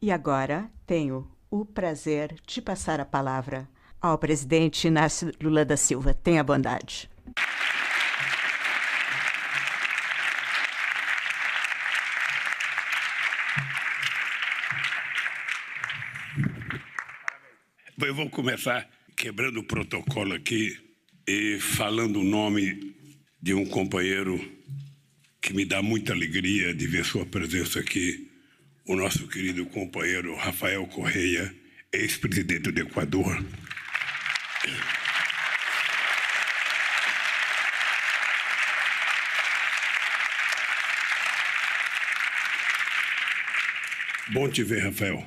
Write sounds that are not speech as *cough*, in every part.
E agora tenho o prazer de passar a palavra ao presidente Inácio Lula da Silva. Tenha bondade. Eu vou começar quebrando o protocolo aqui e falando o nome de um companheiro que me dá muita alegria de ver sua presença aqui, o nosso querido companheiro Rafael Correia, ex-presidente do Equador. Bom te ver, Rafael.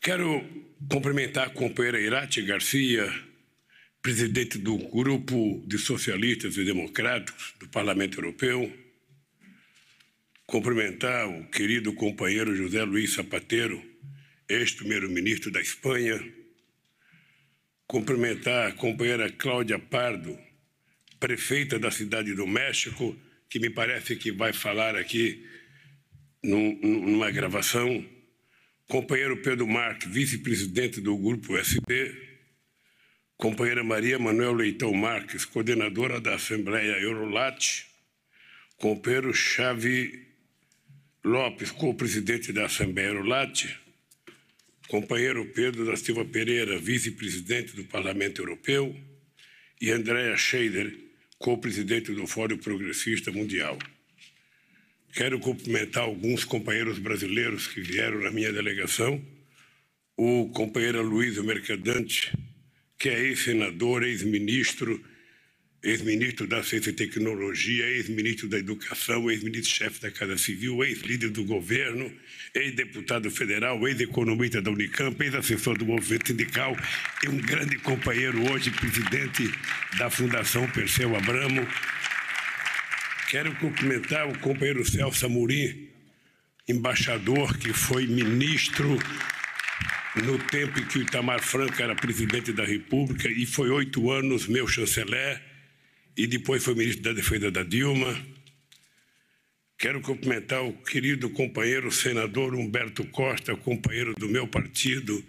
Quero cumprimentar a companheira Irate Garcia, presidente do Grupo de Socialistas e Democráticos do Parlamento Europeu. Cumprimentar o querido companheiro José Luiz Zapatero, ex-primeiro-ministro da Espanha. Cumprimentar a companheira Cláudia Pardo, prefeita da cidade do México, que me parece que vai falar aqui num, numa gravação. Companheiro Pedro Marques, vice-presidente do Grupo SD, companheira Maria Manuel Leitão Marques, coordenadora da Assembleia Eurolat, companheiro Xavi Lopes, co-presidente da Assembleia Eurolat, companheiro Pedro da Silva Pereira, vice-presidente do Parlamento Europeu, e Andréa Scheider, co-presidente do Fórum Progressista Mundial. Quero cumprimentar alguns companheiros brasileiros que vieram na minha delegação. O companheiro Luiz Mercadante, que é ex-senador, ex-ministro, ex-ministro da Ciência e Tecnologia, ex-ministro da Educação, ex-ministro-chefe da Casa Civil, ex-líder do governo, ex-deputado federal, ex-economista da Unicamp, ex-assessor do movimento sindical e um grande companheiro hoje, presidente da Fundação Perseu Abramo, Quero cumprimentar o companheiro Celso Amorim, embaixador que foi ministro no tempo em que o Itamar Franco era presidente da República e foi oito anos meu chanceler e depois foi ministro da Defesa da Dilma. Quero cumprimentar o querido companheiro senador Humberto Costa, companheiro do meu partido,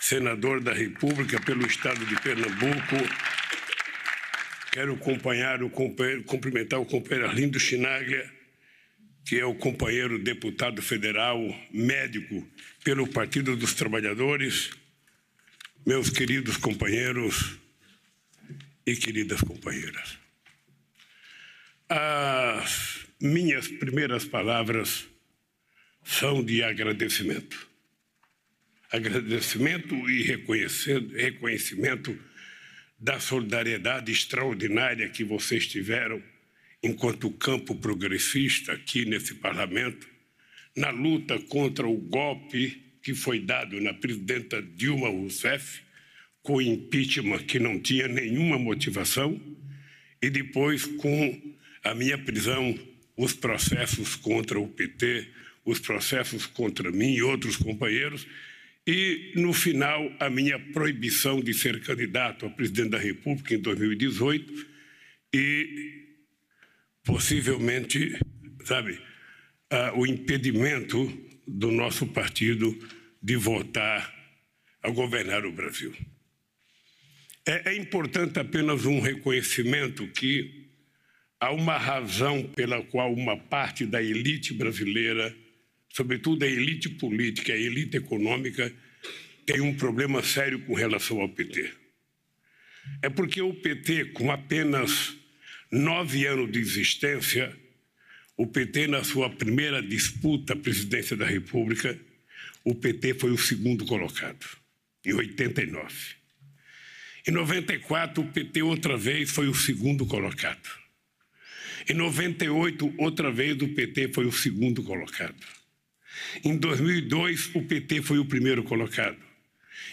senador da República pelo estado de Pernambuco, Quero acompanhar o cumprimentar o companheiro Arlindo Chinaglia, que é o companheiro deputado federal médico pelo Partido dos Trabalhadores, meus queridos companheiros e queridas companheiras. As minhas primeiras palavras são de agradecimento. Agradecimento e reconhecimento da solidariedade extraordinária que vocês tiveram enquanto campo progressista aqui nesse parlamento, na luta contra o golpe que foi dado na presidenta Dilma Rousseff, com impeachment que não tinha nenhuma motivação, e depois com a minha prisão, os processos contra o PT, os processos contra mim e outros companheiros, e, no final, a minha proibição de ser candidato a presidente da República em 2018 e, possivelmente, sabe, uh, o impedimento do nosso partido de voltar a governar o Brasil. É, é importante apenas um reconhecimento que há uma razão pela qual uma parte da elite brasileira sobretudo a elite política, a elite econômica, tem um problema sério com relação ao PT. É porque o PT, com apenas nove anos de existência, o PT, na sua primeira disputa à presidência da República, o PT foi o segundo colocado, em 89. Em 94, o PT outra vez foi o segundo colocado. Em 98, outra vez, o PT foi o segundo colocado. Em 2002, o PT foi o primeiro colocado.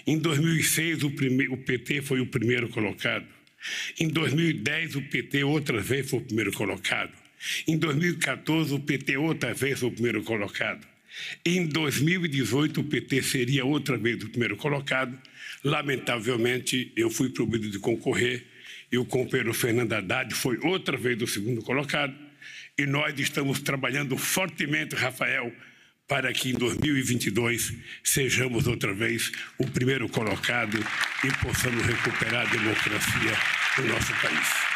Em 2006, o, prime... o PT foi o primeiro colocado. Em 2010, o PT outra vez foi o primeiro colocado. Em 2014, o PT outra vez foi o primeiro colocado. Em 2018, o PT seria outra vez o primeiro colocado. Lamentavelmente, eu fui proibido de concorrer e o companheiro Fernando Haddad foi outra vez o segundo colocado. E nós estamos trabalhando fortemente, Rafael, para que em 2022 sejamos outra vez o primeiro colocado e possamos recuperar a democracia no nosso país.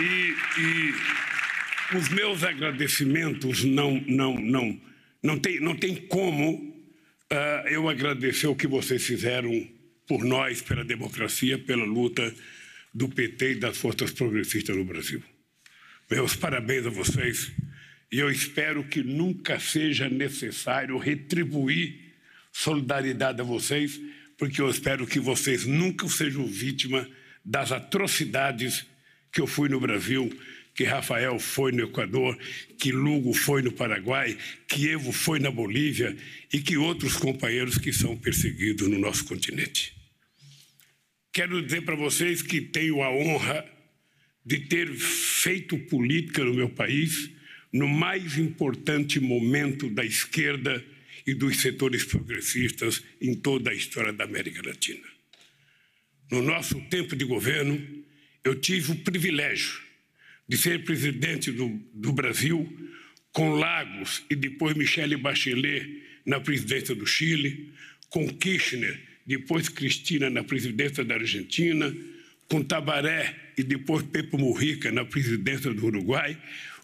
E, e os meus agradecimentos não, não, não, não, tem, não tem como uh, eu agradecer o que vocês fizeram por nós, pela democracia, pela luta do PT e das forças progressistas no Brasil. Meus parabéns a vocês e eu espero que nunca seja necessário retribuir solidariedade a vocês, porque eu espero que vocês nunca sejam vítima das atrocidades que eu fui no Brasil, que Rafael foi no Equador, que Lugo foi no Paraguai, que Evo foi na Bolívia e que outros companheiros que são perseguidos no nosso continente. Quero dizer para vocês que tenho a honra de ter feito política no meu país no mais importante momento da esquerda e dos setores progressistas em toda a história da América Latina. No nosso tempo de governo, eu tive o privilégio de ser presidente do, do Brasil com Lagos e depois Michele Bachelet na presidência do Chile, com Kirchner, depois Cristina na presidência da Argentina, com Tabaré e depois Pepe Mujica na presidência do Uruguai,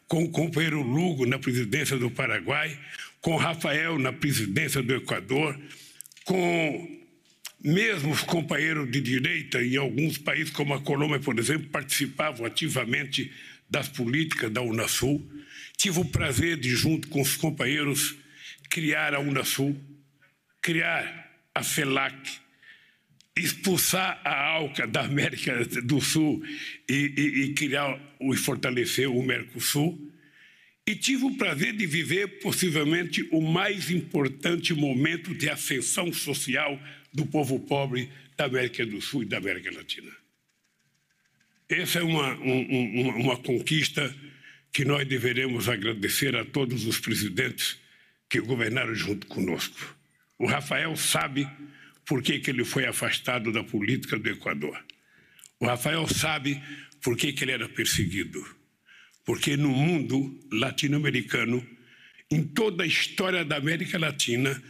com o companheiro Lugo na presidência do Paraguai, com Rafael na presidência do Equador, com mesmo os companheiros de direita em alguns países, como a Colômbia, por exemplo, participavam ativamente das políticas da Unasul. Tive o prazer de, junto com os companheiros, criar a Unasul, criar a CELAC, expulsar a ALCA da América do Sul e, e, e criar e fortalecer o Mercosul. E tive o prazer de viver possivelmente o mais importante momento de ascensão social do povo pobre da América do Sul e da América Latina. Essa é uma, um, uma, uma conquista que nós deveremos agradecer a todos os presidentes que governaram junto conosco. O Rafael sabe por que, que ele foi afastado da política do Equador. O Rafael sabe por que, que ele era perseguido. Porque no mundo latino-americano, em toda a história da América Latina,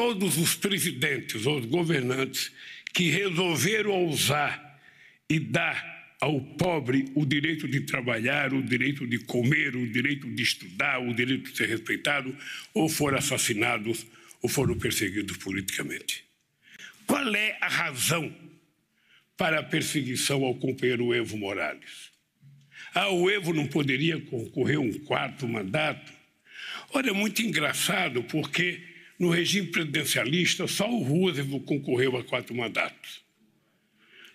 todos os presidentes ou governantes que resolveram ousar e dar ao pobre o direito de trabalhar, o direito de comer, o direito de estudar, o direito de ser respeitado, ou foram assassinados ou foram perseguidos politicamente. Qual é a razão para a perseguição ao companheiro Evo Morales? Ah, o Evo não poderia concorrer um quarto mandato? Olha, é muito engraçado, porque no regime presidencialista só o Roosevelt concorreu a quatro mandatos.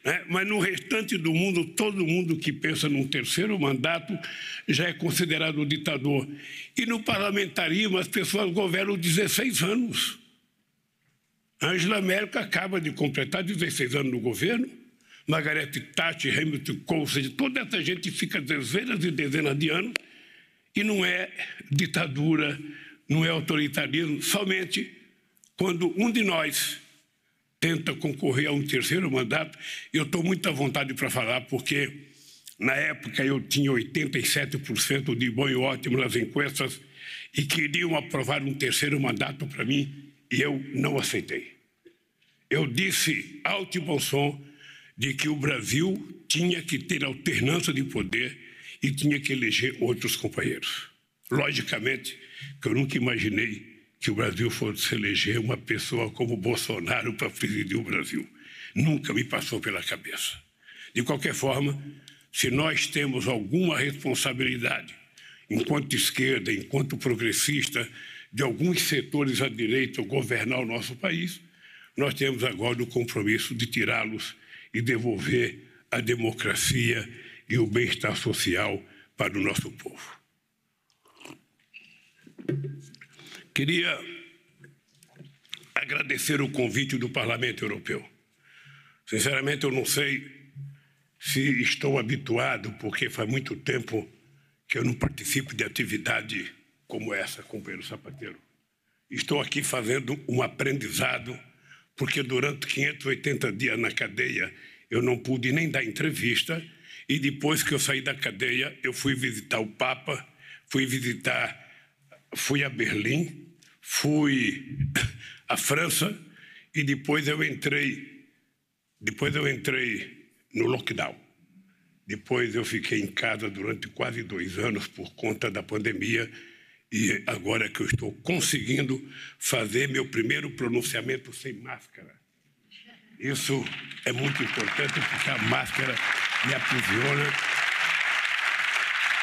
Né? Mas no restante do mundo, todo mundo que pensa num terceiro mandato já é considerado ditador. E no parlamentarismo, as pessoas governam 16 anos. Angela Merkel acaba de completar 16 anos no governo, Margaret Thatcher, Hamilton seja, toda essa gente fica dezenas e dezenas de anos e não é ditadura, não é autoritarismo, somente quando um de nós tenta concorrer a um terceiro mandato. Eu estou muito à vontade para falar, porque na época eu tinha 87% de bom e ótimo nas encuestas e queriam aprovar um terceiro mandato para mim e eu não aceitei. Eu disse alto e bom som de que o Brasil tinha que ter alternância de poder e tinha que eleger outros companheiros. Logicamente, que eu nunca imaginei que o Brasil fosse eleger uma pessoa como Bolsonaro para presidir o Brasil. Nunca me passou pela cabeça. De qualquer forma, se nós temos alguma responsabilidade, enquanto esquerda, enquanto progressista, de alguns setores à direita governar o nosso país, nós temos agora o compromisso de tirá-los e devolver a democracia e o bem-estar social para o nosso povo. Queria agradecer o convite do Parlamento Europeu. Sinceramente, eu não sei se estou habituado, porque faz muito tempo que eu não participo de atividade como essa, companheiro sapateiro. Estou aqui fazendo um aprendizado, porque durante 580 dias na cadeia eu não pude nem dar entrevista, e depois que eu saí da cadeia, eu fui visitar o Papa, fui visitar fui a Berlim, fui à França e depois eu entrei, depois eu entrei no lockdown. Depois eu fiquei em casa durante quase dois anos por conta da pandemia e agora que eu estou conseguindo fazer meu primeiro pronunciamento sem máscara. Isso é muito importante porque a máscara me aprisiona.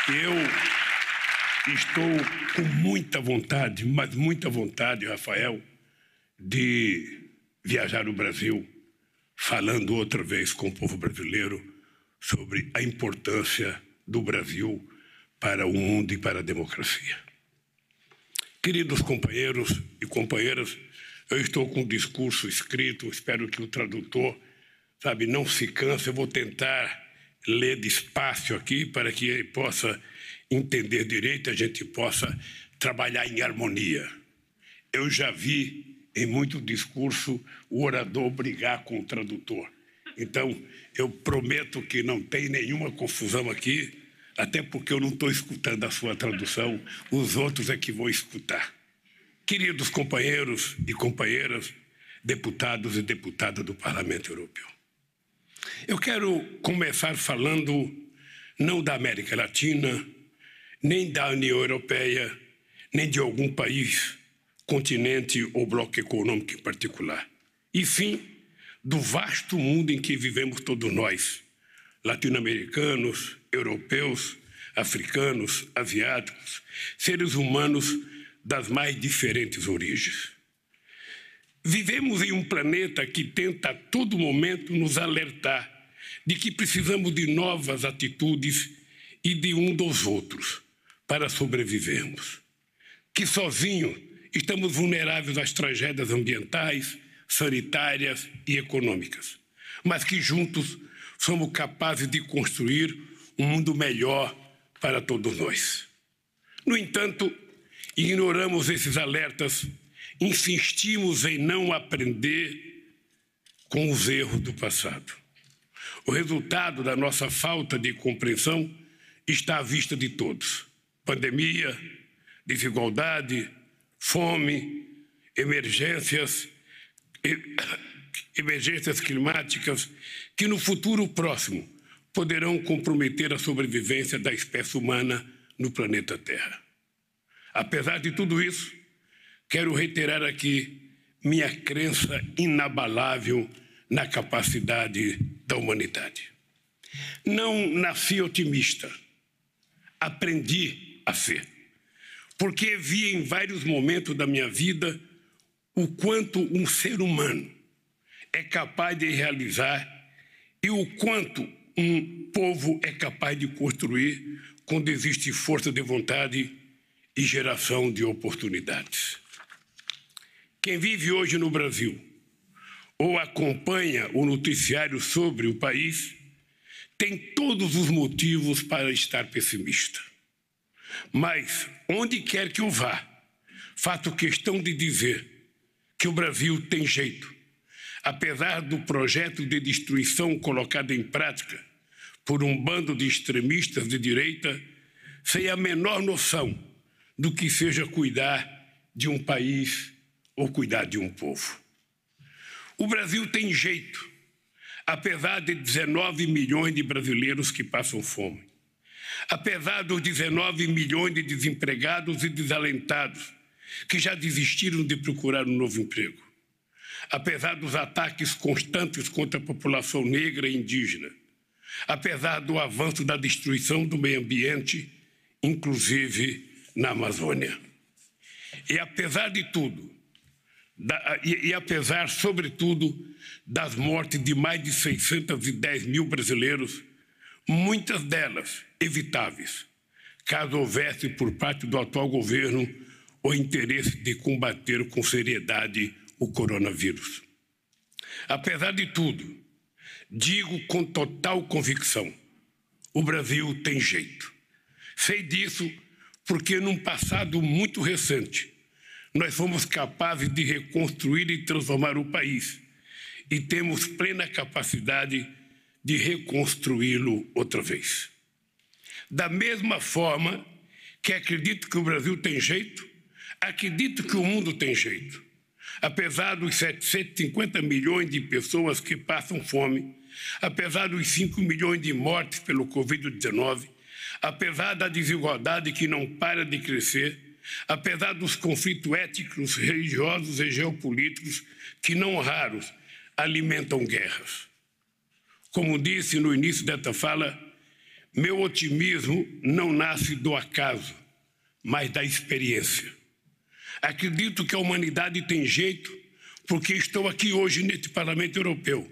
Eu estou com muita vontade, mas muita vontade, Rafael, de viajar no Brasil, falando outra vez com o povo brasileiro sobre a importância do Brasil para o mundo e para a democracia. Queridos companheiros e companheiras, eu estou com um discurso escrito, espero que o tradutor, sabe, não se canse. Eu vou tentar ler despacio aqui para que ele possa entender direito, a gente possa trabalhar em harmonia. Eu já vi em muito discurso o orador brigar com o tradutor. Então, eu prometo que não tem nenhuma confusão aqui, até porque eu não estou escutando a sua tradução, os outros é que vão escutar. Queridos companheiros e companheiras, deputados e deputadas do Parlamento Europeu, eu quero começar falando não da América Latina, nem da União Europeia, nem de algum país, continente ou bloco econômico em particular, e sim do vasto mundo em que vivemos todos nós, latino-americanos, europeus, africanos, asiáticos, seres humanos das mais diferentes origens. Vivemos em um planeta que tenta a todo momento nos alertar de que precisamos de novas atitudes e de um dos outros para sobrevivermos. Que sozinhos estamos vulneráveis às tragédias ambientais, sanitárias e econômicas, mas que juntos somos capazes de construir um mundo melhor para todos nós. No entanto, ignoramos esses alertas, insistimos em não aprender com os erros do passado. O resultado da nossa falta de compreensão está à vista de todos: pandemia, desigualdade, fome, emergências, *coughs* emergências climáticas que no futuro próximo poderão comprometer a sobrevivência da espécie humana no planeta Terra. Apesar de tudo isso, quero reiterar aqui minha crença inabalável na capacidade da humanidade. Não nasci otimista, aprendi a ser, porque vi em vários momentos da minha vida o quanto um ser humano é capaz de realizar e o quanto um povo é capaz de construir quando existe força de vontade e geração de oportunidades. Quem vive hoje no Brasil ou acompanha o noticiário sobre o país tem todos os motivos para estar pessimista. Mas, onde quer que eu vá, faço questão de dizer que o Brasil tem jeito. Apesar do projeto de destruição colocado em prática por um bando de extremistas de direita, sem a menor noção do que seja cuidar de um país ou cuidar de um povo. O Brasil tem jeito, apesar de 19 milhões de brasileiros que passam fome, apesar dos 19 milhões de desempregados e desalentados que já desistiram de procurar um novo emprego, apesar dos ataques constantes contra a população negra e indígena, apesar do avanço da destruição do meio ambiente, inclusive na Amazônia. E apesar de tudo, da, e, e, apesar, sobretudo, das mortes de mais de 610 mil brasileiros, muitas delas evitáveis, caso houvesse por parte do atual governo o interesse de combater com seriedade o coronavírus. Apesar de tudo, digo com total convicção: o Brasil tem jeito. Sei disso porque, num passado muito recente, nós fomos capazes de reconstruir e transformar o país e temos plena capacidade de reconstruí-lo outra vez. Da mesma forma que acredito que o Brasil tem jeito, Acredito que o mundo tem jeito. Apesar dos 750 milhões de pessoas que passam fome, apesar dos 5 milhões de mortes pelo Covid-19, apesar da desigualdade que não para de crescer, apesar dos conflitos étnicos, religiosos e geopolíticos que não raros alimentam guerras. Como disse no início desta fala, meu otimismo não nasce do acaso, mas da experiência. Acredito que a humanidade tem jeito porque estou aqui hoje neste Parlamento Europeu,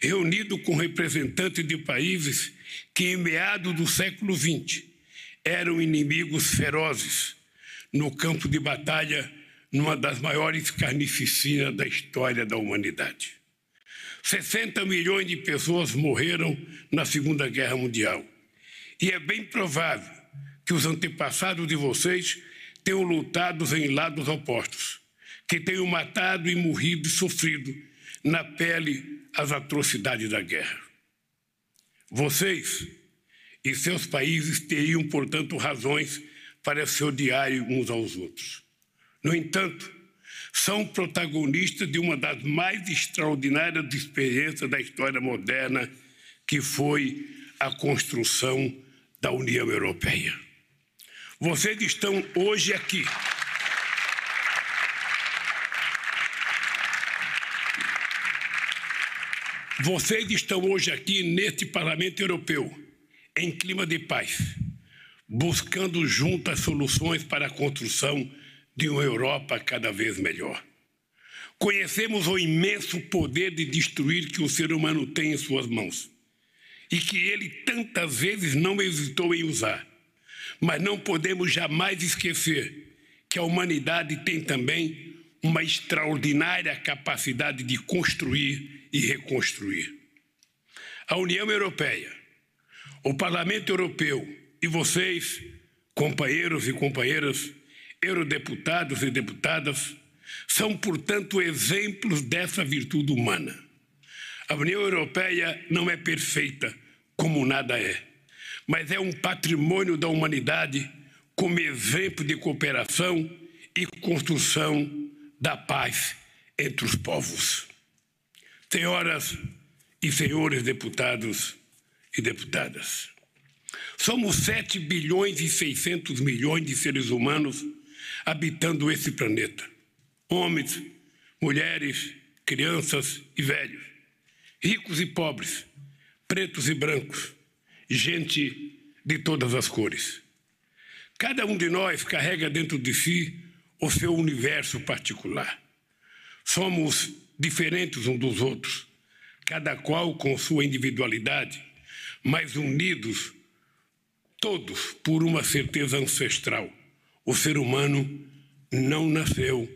reunido com representantes de países que, em meados do século XX, eram inimigos ferozes no campo de batalha, numa das maiores carnificinas da história da humanidade. 60 milhões de pessoas morreram na Segunda Guerra Mundial. E é bem provável que os antepassados de vocês tenham lutado em lados opostos, que tenham matado e morrido e sofrido na pele as atrocidades da guerra. Vocês e seus países teriam, portanto, razões para se odiarem uns aos outros. No entanto, são protagonistas de uma das mais extraordinárias experiências da história moderna, que foi a construção da União Europeia. Vocês estão hoje aqui. Vocês estão hoje aqui neste Parlamento Europeu, em clima de paz, buscando juntas soluções para a construção de uma Europa cada vez melhor. Conhecemos o imenso poder de destruir que o ser humano tem em suas mãos e que ele tantas vezes não hesitou em usar. Mas não podemos jamais esquecer que a humanidade tem também uma extraordinária capacidade de construir e reconstruir. A União Europeia, o Parlamento Europeu e vocês, companheiros e companheiras, eurodeputados e deputadas, são, portanto, exemplos dessa virtude humana. A União Europeia não é perfeita, como nada é, mas é um patrimônio da humanidade como exemplo de cooperação e construção da paz entre os povos. Senhoras e senhores deputados e deputadas, somos 7 bilhões e 600 milhões de seres humanos habitando esse planeta. Homens, mulheres, crianças e velhos ricos e pobres, pretos e brancos, gente de todas as cores. Cada um de nós carrega dentro de si o seu universo particular. Somos diferentes uns dos outros, cada qual com sua individualidade, mas unidos todos por uma certeza ancestral. O ser humano não nasceu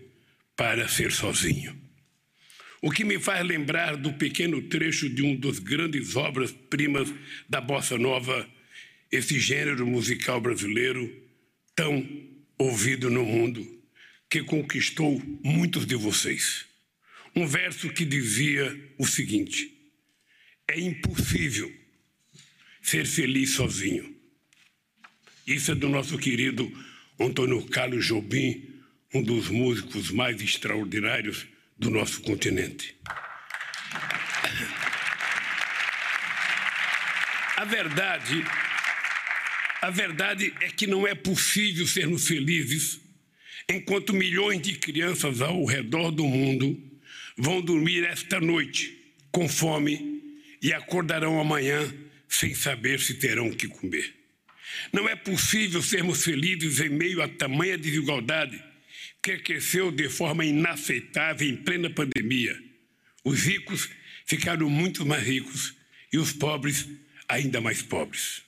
para ser sozinho. O que me faz lembrar do pequeno trecho de um dos grandes obras-primas da bossa nova, esse gênero musical brasileiro tão ouvido no mundo, que conquistou muitos de vocês. Um verso que dizia o seguinte: É impossível ser feliz sozinho. Isso é do nosso querido Antônio Carlos Jobim, um dos músicos mais extraordinários do nosso continente. A verdade, a verdade é que não é possível sermos felizes enquanto milhões de crianças ao redor do mundo vão dormir esta noite com fome e acordarão amanhã sem saber se terão o que comer. Não é possível sermos felizes em meio a tamanha desigualdade que cresceu de forma inaceitável em plena pandemia. Os ricos ficaram muito mais ricos e os pobres ainda mais pobres.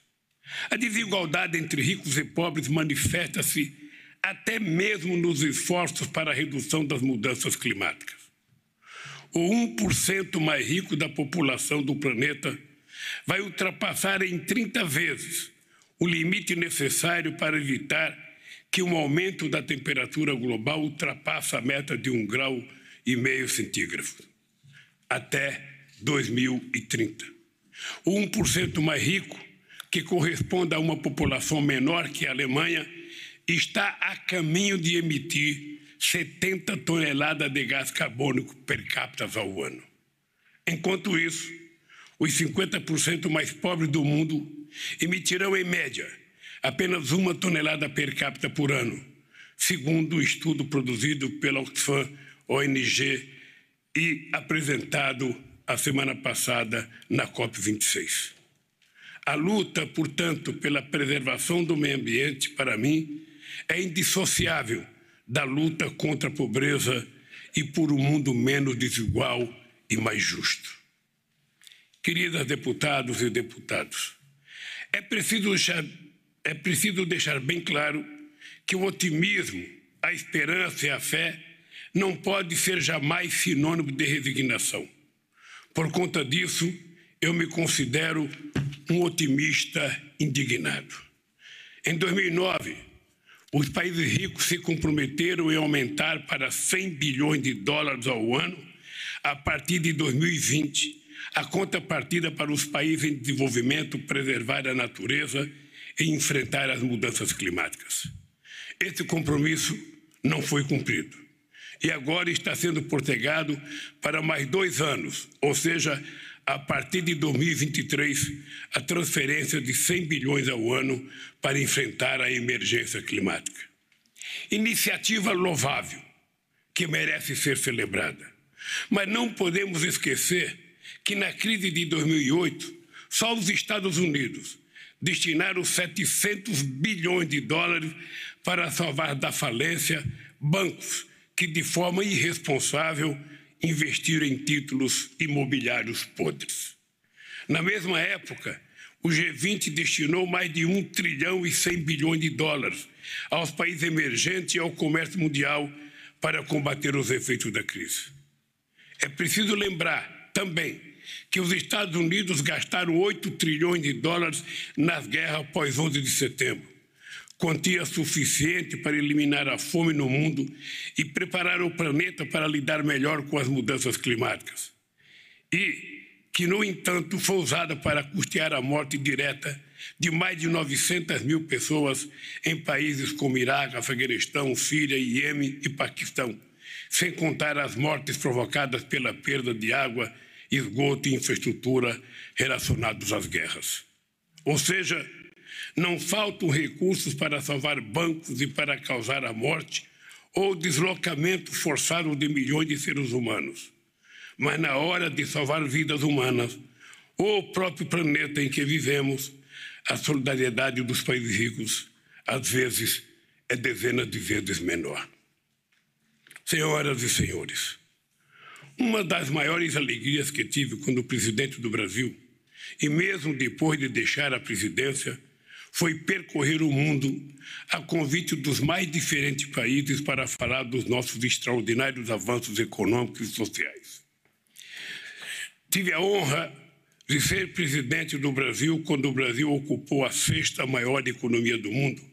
A desigualdade entre ricos e pobres manifesta-se até mesmo nos esforços para a redução das mudanças climáticas. O 1% mais rico da população do planeta vai ultrapassar em 30 vezes o limite necessário para evitar que um aumento da temperatura global ultrapassa a meta de um grau e meio centígrado até 2030. O 1% mais rico, que corresponde a uma população menor que a Alemanha, está a caminho de emitir 70 toneladas de gás carbônico per capita ao ano. Enquanto isso, os 50% mais pobres do mundo emitirão, em média, apenas uma tonelada per capita por ano, segundo o um estudo produzido pela Oxfam ONG e apresentado a semana passada na COP26. A luta, portanto, pela preservação do meio ambiente, para mim, é indissociável da luta contra a pobreza e por um mundo menos desigual e mais justo. Queridas deputados e deputados, é preciso deixar, é preciso deixar bem claro que o otimismo, a esperança e a fé não pode ser jamais sinônimo de resignação. Por conta disso, eu me considero um otimista indignado. Em 2009, os países ricos se comprometeram em aumentar para 100 bilhões de dólares ao ano a partir de 2020 a contrapartida para os países em desenvolvimento preservar a natureza e enfrentar as mudanças climáticas. Esse compromisso não foi cumprido e agora está sendo postergado para mais dois anos, ou seja, a partir de 2023, a transferência de 100 bilhões ao ano para enfrentar a emergência climática. Iniciativa louvável, que merece ser celebrada. Mas não podemos esquecer que na crise de 2008, só os Estados Unidos destinaram 700 bilhões de dólares para salvar da falência bancos que, de forma irresponsável, investiram em títulos imobiliários podres. Na mesma época, o G20 destinou mais de 1 trilhão e 100 bilhões de dólares aos países emergentes e ao comércio mundial para combater os efeitos da crise. É preciso lembrar também que os Estados Unidos gastaram 8 trilhões de dólares nas guerras após 11 de setembro quantia suficiente para eliminar a fome no mundo e preparar o planeta para lidar melhor com as mudanças climáticas. E que, no entanto, foi usada para custear a morte direta de mais de 900 mil pessoas em países como Iraque, Afeganistão, Síria, Iêmen e Paquistão, sem contar as mortes provocadas pela perda de água, esgoto e infraestrutura relacionados às guerras. Ou seja, não faltam recursos para salvar bancos e para causar a morte ou deslocamento forçado de milhões de seres humanos. Mas na hora de salvar vidas humanas, ou o próprio planeta em que vivemos, a solidariedade dos países ricos, às vezes, é dezenas de vezes menor. Senhoras e senhores, uma das maiores alegrias que tive quando presidente do Brasil, e mesmo depois de deixar a presidência, foi percorrer o mundo a convite dos mais diferentes países para falar dos nossos extraordinários avanços econômicos e sociais. Tive a honra de ser presidente do Brasil quando o Brasil ocupou a sexta maior economia do mundo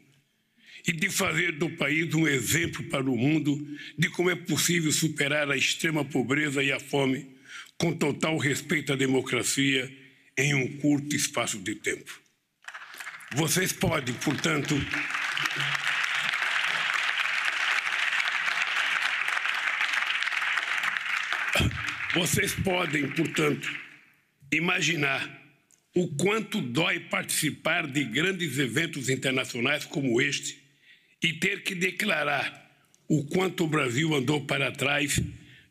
e de fazer do país um exemplo para o mundo de como é possível superar a extrema pobreza e a fome com total respeito à democracia em um curto espaço de tempo. Vocês podem, portanto, vocês podem, portanto, imaginar o quanto dói participar de grandes eventos internacionais como este e ter que declarar o quanto o Brasil andou para trás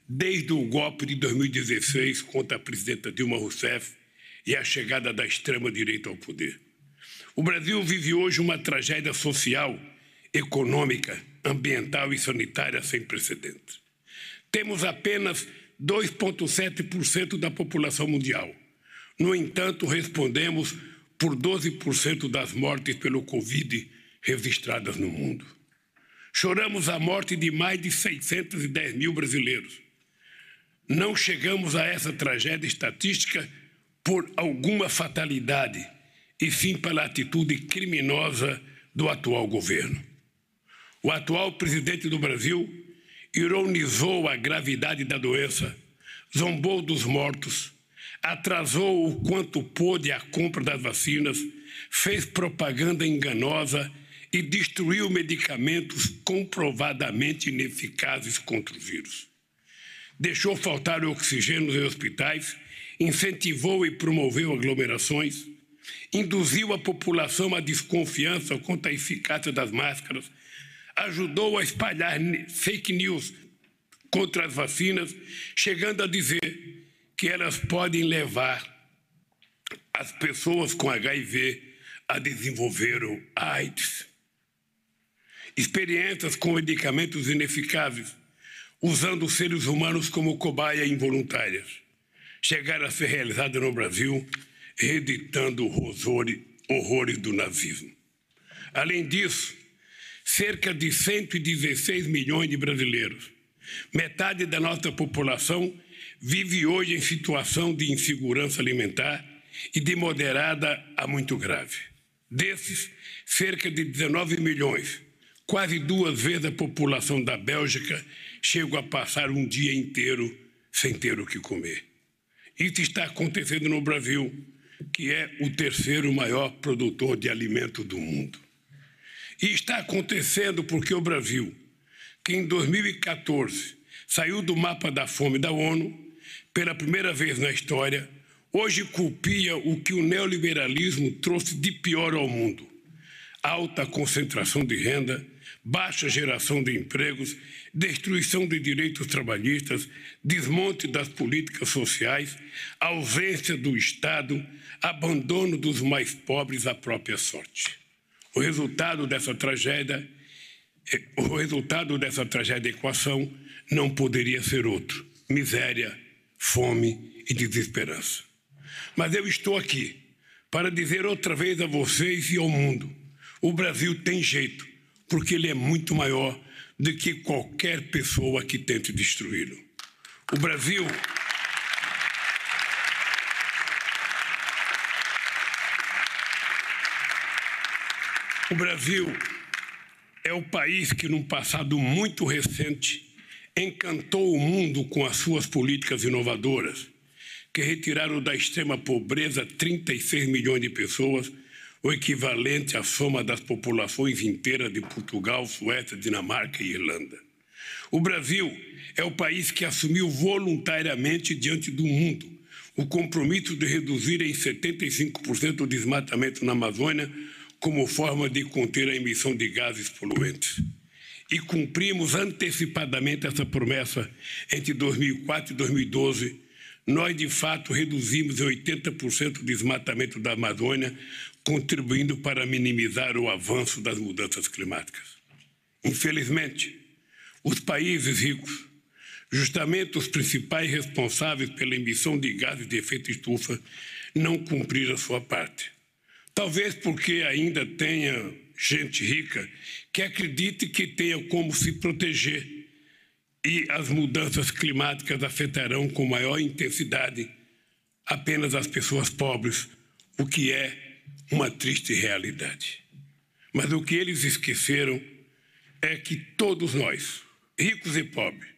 desde o golpe de 2016 contra a presidenta Dilma Rousseff e a chegada da extrema-direita ao poder. O Brasil vive hoje uma tragédia social, econômica, ambiental e sanitária sem precedentes. Temos apenas 2,7% da população mundial. No entanto, respondemos por 12% das mortes pelo Covid registradas no mundo. Choramos a morte de mais de 610 mil brasileiros. Não chegamos a essa tragédia estatística por alguma fatalidade e sim pela atitude criminosa do atual governo. O atual presidente do Brasil ironizou a gravidade da doença, zombou dos mortos, atrasou o quanto pôde a compra das vacinas, fez propaganda enganosa e destruiu medicamentos comprovadamente ineficazes contra o vírus. Deixou faltar oxigênio em hospitais, incentivou e promoveu aglomerações, induziu a população à desconfiança quanto à eficácia das máscaras, ajudou a espalhar fake news contra as vacinas, chegando a dizer que elas podem levar as pessoas com HIV a desenvolver o AIDS. Experiências com medicamentos ineficazes, usando seres humanos como cobaia involuntárias, chegaram a ser realizadas no Brasil, reeditando horrores do nazismo. Além disso, cerca de 116 milhões de brasileiros, metade da nossa população, vive hoje em situação de insegurança alimentar e de moderada a muito grave. Desses, cerca de 19 milhões, quase duas vezes a população da Bélgica, chegam a passar um dia inteiro sem ter o que comer. Isso está acontecendo no Brasil, que é o terceiro maior produtor de alimento do mundo. E está acontecendo porque o Brasil, que em 2014 saiu do mapa da fome da ONU, pela primeira vez na história, hoje culpia o que o neoliberalismo trouxe de pior ao mundo: alta concentração de renda, baixa geração de empregos, destruição de direitos trabalhistas, desmonte das políticas sociais, ausência do Estado, abandono dos mais pobres à própria sorte. O resultado dessa tragédia, é, o resultado dessa tragédia equação não poderia ser outro: miséria, fome e desesperança. Mas eu estou aqui para dizer outra vez a vocês e ao mundo: o Brasil tem jeito, porque ele é muito maior do que qualquer pessoa que tente destruí-lo. O Brasil. O Brasil é o país que, num passado muito recente, encantou o mundo com as suas políticas inovadoras que retiraram da extrema pobreza 36 milhões de pessoas, o equivalente à soma das populações inteiras de Portugal, Suécia, Dinamarca e Irlanda. O Brasil é o país que assumiu voluntariamente diante do mundo o compromisso de reduzir em 75% o desmatamento na Amazônia como forma de conter a emissão de gases poluentes. E cumprimos antecipadamente essa promessa entre 2004 e 2012 nós, de fato, reduzimos em 80% o desmatamento da Amazônia, contribuindo para minimizar o avanço das mudanças climáticas. Infelizmente, os países ricos, justamente os principais responsáveis pela emissão de gases de efeito estufa, não cumpriram a sua parte. Talvez porque ainda tenha gente rica que acredite que tenha como se proteger e as mudanças climáticas afetarão com maior intensidade apenas as pessoas pobres, o que é uma triste realidade. Mas o que eles esqueceram é que todos nós, ricos e pobres,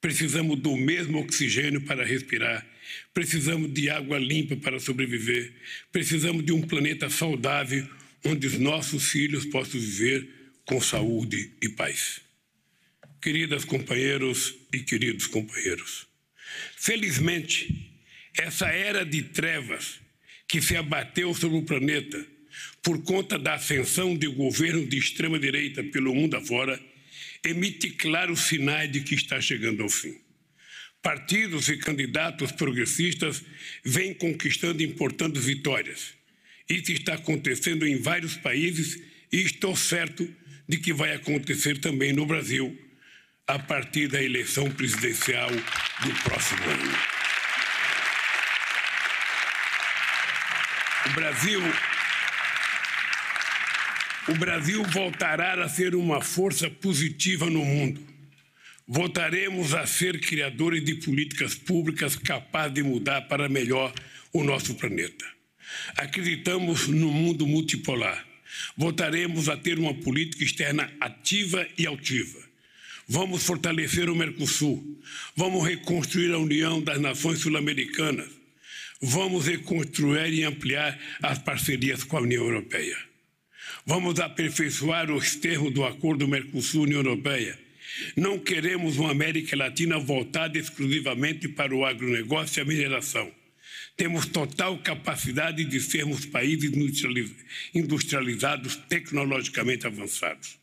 precisamos do mesmo oxigênio para respirar, precisamos de água limpa para sobreviver, precisamos de um planeta saudável onde os nossos filhos possam viver com saúde e paz queridas companheiros e queridos companheiros. Felizmente, essa era de trevas que se abateu sobre o planeta por conta da ascensão de governo de extrema-direita pelo mundo afora, emite claros sinais de que está chegando ao fim. Partidos e candidatos progressistas vêm conquistando importantes vitórias. Isso está acontecendo em vários países e estou certo de que vai acontecer também no Brasil a partir da eleição presidencial do próximo ano. O Brasil o Brasil voltará a ser uma força positiva no mundo. Voltaremos a ser criadores de políticas públicas capazes de mudar para melhor o nosso planeta. Acreditamos no mundo multipolar. Voltaremos a ter uma política externa ativa e altiva Vamos fortalecer o Mercosul. Vamos reconstruir a União das Nações Sul-Americanas. Vamos reconstruir e ampliar as parcerias com a União Europeia. Vamos aperfeiçoar os termos do acordo Mercosul-União Europeia. Não queremos uma América Latina voltada exclusivamente para o agronegócio e a mineração. Temos total capacidade de sermos países industrializados, tecnologicamente avançados.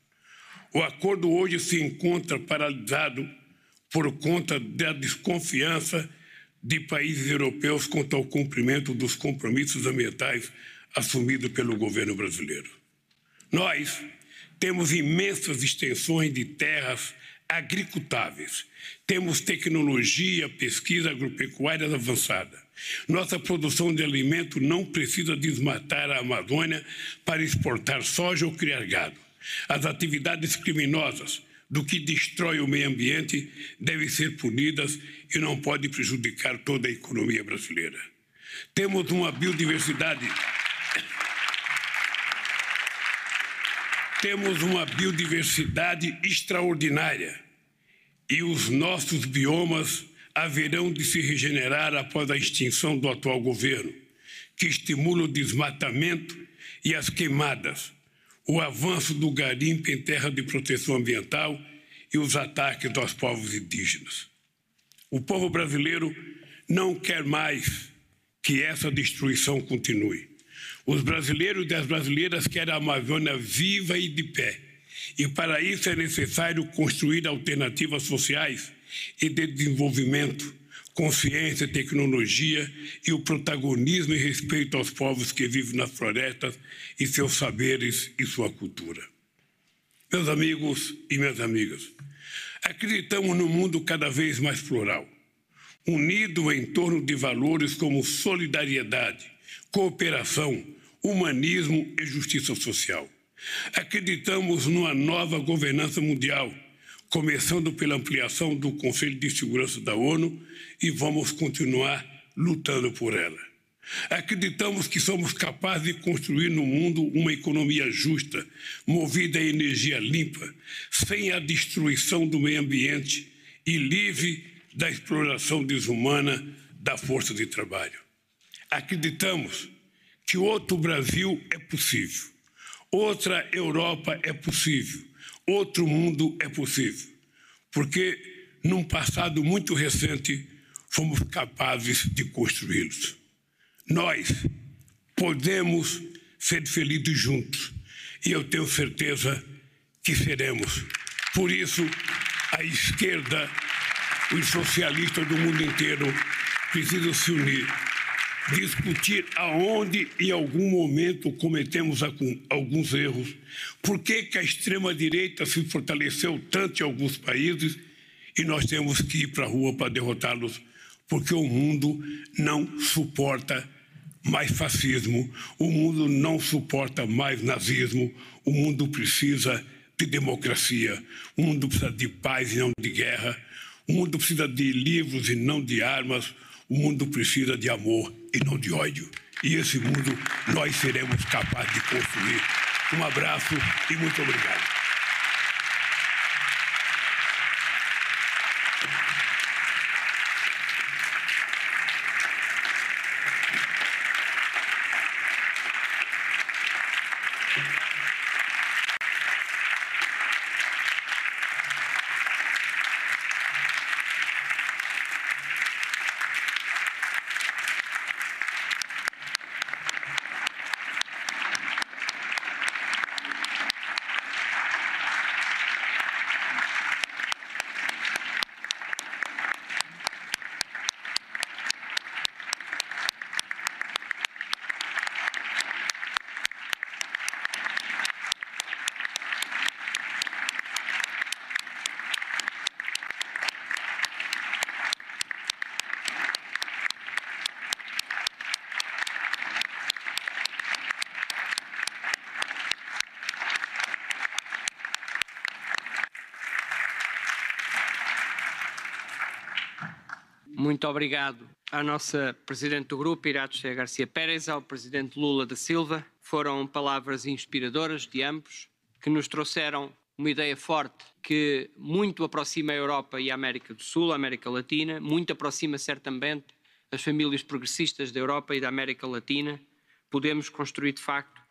O acordo hoje se encontra paralisado por conta da desconfiança de países europeus quanto ao cumprimento dos compromissos ambientais assumidos pelo governo brasileiro. Nós temos imensas extensões de terras agricultáveis, temos tecnologia, pesquisa agropecuária avançada. Nossa produção de alimento não precisa desmatar a Amazônia para exportar soja ou criar gado. As atividades criminosas do que destrói o meio ambiente devem ser punidas e não pode prejudicar toda a economia brasileira. Temos uma biodiversidade. Temos uma biodiversidade extraordinária. E os nossos biomas haverão de se regenerar após a extinção do atual governo, que estimula o desmatamento e as queimadas, o avanço do garimpo em terra de proteção ambiental e os ataques aos povos indígenas. O povo brasileiro não quer mais que essa destruição continue. Os brasileiros e as brasileiras querem a Amazônia viva e de pé. E para isso é necessário construir alternativas sociais e de desenvolvimento, consciência, tecnologia e o protagonismo e respeito aos povos que vivem nas florestas e seus saberes e sua cultura. Meus amigos e minhas amigas, acreditamos num mundo cada vez mais plural, unido em torno de valores como solidariedade, cooperação, humanismo e justiça social. Acreditamos numa nova governança mundial, começando pela ampliação do Conselho de Segurança da ONU e vamos continuar lutando por ela. Acreditamos que somos capazes de construir no mundo uma economia justa, movida a energia limpa, sem a destruição do meio ambiente e livre da exploração desumana da força de trabalho. Acreditamos que outro Brasil é possível, outra Europa é possível, outro mundo é possível, porque num passado muito recente fomos capazes de construí-los. Nós podemos ser felizes juntos e eu tenho certeza que seremos. Por isso, a esquerda, os socialistas do mundo inteiro precisam se unir discutir aonde em algum momento cometemos alguns erros, por que, que a extrema-direita se fortaleceu tanto em alguns países e nós temos que ir para a rua para derrotá-los, porque o mundo não suporta mais fascismo, o mundo não suporta mais nazismo, o mundo precisa de democracia, o mundo precisa de paz e não de guerra, o mundo precisa de livros e não de armas, o mundo precisa de amor e não de ódio. E esse mundo nós seremos capazes de construir. Um abraço e muito obrigado. Muito obrigado à nossa Presidente do Grupo, Irache Garcia Pérez, ao Presidente Lula da Silva. Foram palavras inspiradoras de ambos, que nos trouxeram uma ideia forte que muito aproxima a Europa e a América do Sul, a América Latina, muito aproxima certamente as famílias progressistas da Europa e da América Latina. Podemos construir, de facto,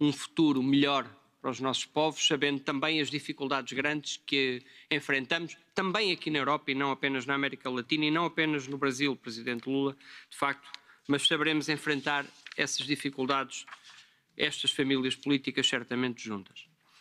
um futuro melhor para os nossos povos, sabendo também as dificuldades grandes que enfrentamos, também aqui na Europa e não apenas na América Latina e não apenas no Brasil, Presidente Lula, de facto, mas saberemos enfrentar essas dificuldades, estas famílias políticas certamente juntas.